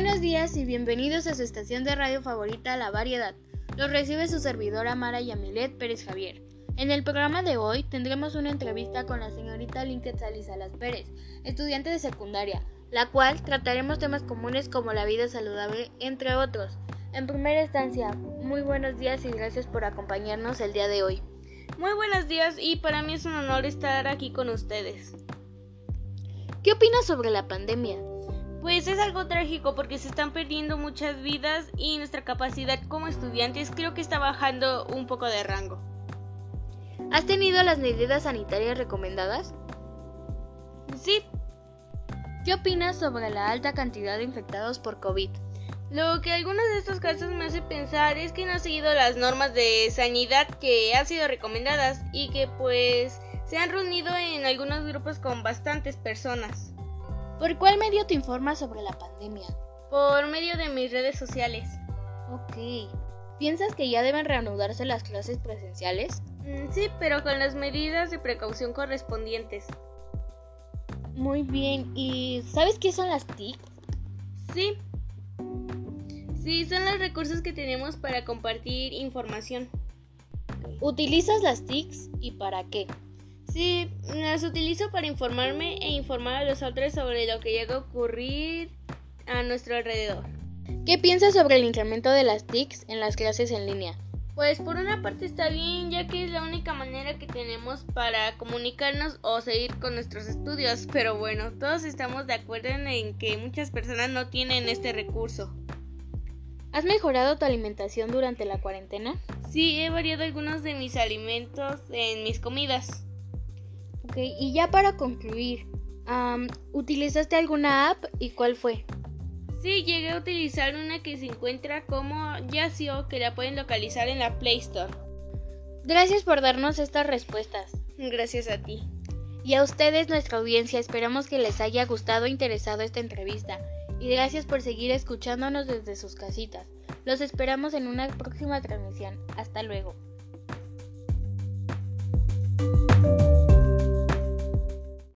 días y bienvenidos a su estación de radio favorita La Variedad. Los recibe su servidora Mara Yamilet Pérez Javier. En el programa de hoy tendremos una entrevista con la señorita Linket Salas Pérez, estudiante de secundaria, la cual trataremos temas comunes como la vida saludable, entre otros. En primera instancia, muy buenos días y gracias por acompañarnos el día de hoy. Muy buenos días y para mí es un honor estar aquí con ustedes. ¿Qué opinas sobre la pandemia? Pues es algo trágico porque se están perdiendo muchas vidas y nuestra capacidad como estudiantes creo que está bajando un poco de rango. ¿Has tenido las medidas sanitarias recomendadas? Sí. ¿Qué opinas sobre la alta cantidad de infectados por COVID? Lo que algunos de estos casos me hace pensar es que no han seguido las normas de sanidad que han sido recomendadas y que pues se han reunido en algunos grupos con bastantes personas. ¿Por cuál medio te informas sobre la pandemia? Por medio de mis redes sociales. Ok. ¿Piensas que ya deben reanudarse las clases presenciales? Mm, sí, pero con las medidas de precaución correspondientes. Muy bien. ¿Y sabes qué son las TIC? Sí. Sí, son los recursos que tenemos para compartir información. ¿Utilizas las TICs y para qué? Sí, las utilizo para informarme e informar a los otros sobre lo que llega a ocurrir a nuestro alrededor. ¿Qué piensas sobre el incremento de las TICs en las clases en línea? Pues por una parte está bien, ya que es la única manera que tenemos para comunicarnos o seguir con nuestros estudios, pero bueno, todos estamos de acuerdo en que muchas personas no tienen este recurso. ¿Has mejorado tu alimentación durante la cuarentena? Sí, he variado algunos de mis alimentos en mis comidas. Ok, y ya para concluir, ¿utilizaste alguna app y cuál fue? Sí, llegué a utilizar una que se encuentra como Yasio, que la pueden localizar en la Play Store. Gracias por darnos estas respuestas. Gracias a ti. Y a ustedes, nuestra audiencia, esperamos que les haya gustado e interesado esta entrevista. Y gracias por seguir escuchándonos desde sus casitas. Los esperamos en una próxima transmisión. Hasta luego.